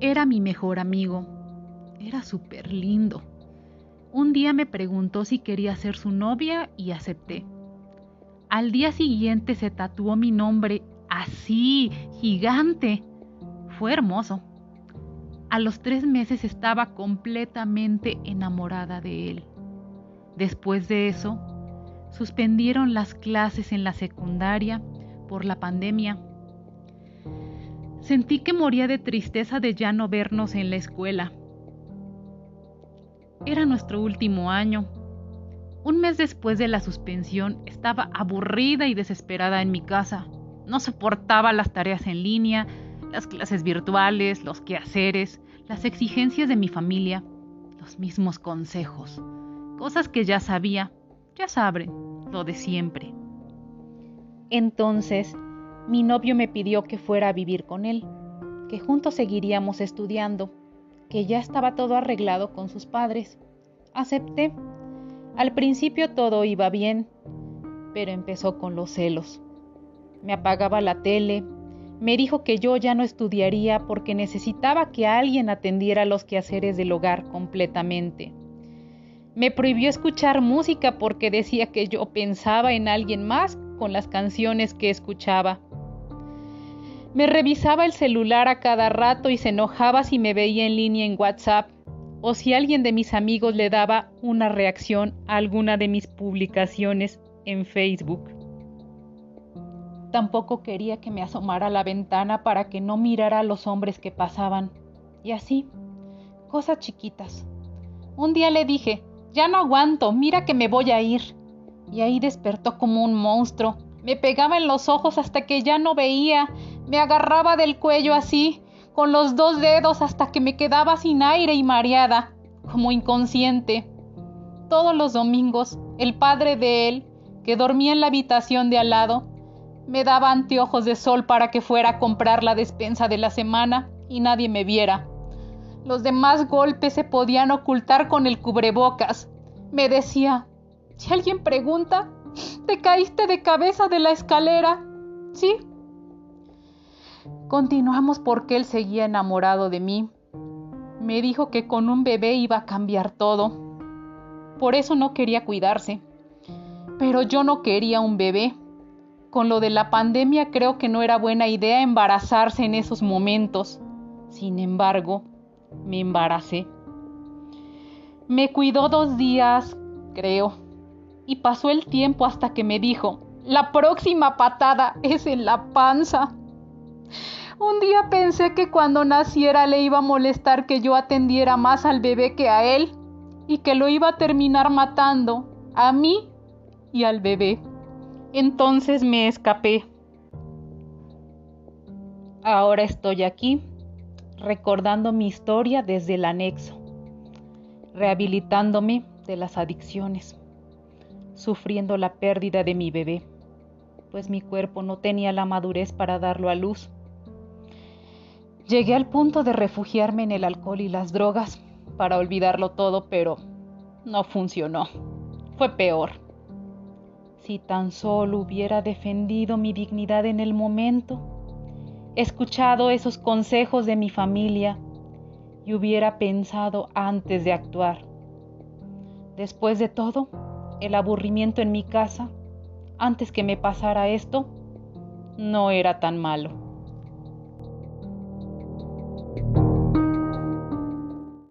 era mi mejor amigo. Era súper lindo. Un día me preguntó si quería ser su novia y acepté. Al día siguiente se tatuó mi nombre así, gigante. Fue hermoso. A los tres meses estaba completamente enamorada de él. Después de eso, suspendieron las clases en la secundaria por la pandemia. Sentí que moría de tristeza de ya no vernos en la escuela. Era nuestro último año. Un mes después de la suspensión estaba aburrida y desesperada en mi casa. No soportaba las tareas en línea, las clases virtuales, los quehaceres, las exigencias de mi familia, los mismos consejos cosas que ya sabía, ya saben, lo de siempre. Entonces, mi novio me pidió que fuera a vivir con él, que juntos seguiríamos estudiando, que ya estaba todo arreglado con sus padres. Acepté. Al principio todo iba bien, pero empezó con los celos. Me apagaba la tele, me dijo que yo ya no estudiaría porque necesitaba que alguien atendiera los quehaceres del hogar completamente. Me prohibió escuchar música porque decía que yo pensaba en alguien más con las canciones que escuchaba. Me revisaba el celular a cada rato y se enojaba si me veía en línea en WhatsApp o si alguien de mis amigos le daba una reacción a alguna de mis publicaciones en Facebook. Tampoco quería que me asomara a la ventana para que no mirara a los hombres que pasaban. Y así, cosas chiquitas. Un día le dije, ya no aguanto, mira que me voy a ir. Y ahí despertó como un monstruo. Me pegaba en los ojos hasta que ya no veía. Me agarraba del cuello así, con los dos dedos hasta que me quedaba sin aire y mareada, como inconsciente. Todos los domingos, el padre de él, que dormía en la habitación de al lado, me daba anteojos de sol para que fuera a comprar la despensa de la semana y nadie me viera. Los demás golpes se podían ocultar con el cubrebocas. Me decía, si alguien pregunta, ¿te caíste de cabeza de la escalera? Sí. Continuamos porque él seguía enamorado de mí. Me dijo que con un bebé iba a cambiar todo. Por eso no quería cuidarse. Pero yo no quería un bebé. Con lo de la pandemia creo que no era buena idea embarazarse en esos momentos. Sin embargo, me embaracé. Me cuidó dos días, creo, y pasó el tiempo hasta que me dijo, la próxima patada es en la panza. Un día pensé que cuando naciera le iba a molestar que yo atendiera más al bebé que a él y que lo iba a terminar matando a mí y al bebé. Entonces me escapé. Ahora estoy aquí recordando mi historia desde el anexo, rehabilitándome de las adicciones, sufriendo la pérdida de mi bebé, pues mi cuerpo no tenía la madurez para darlo a luz. Llegué al punto de refugiarme en el alcohol y las drogas para olvidarlo todo, pero no funcionó. Fue peor. Si tan solo hubiera defendido mi dignidad en el momento, escuchado esos consejos de mi familia y hubiera pensado antes de actuar. Después de todo, el aburrimiento en mi casa, antes que me pasara esto, no era tan malo.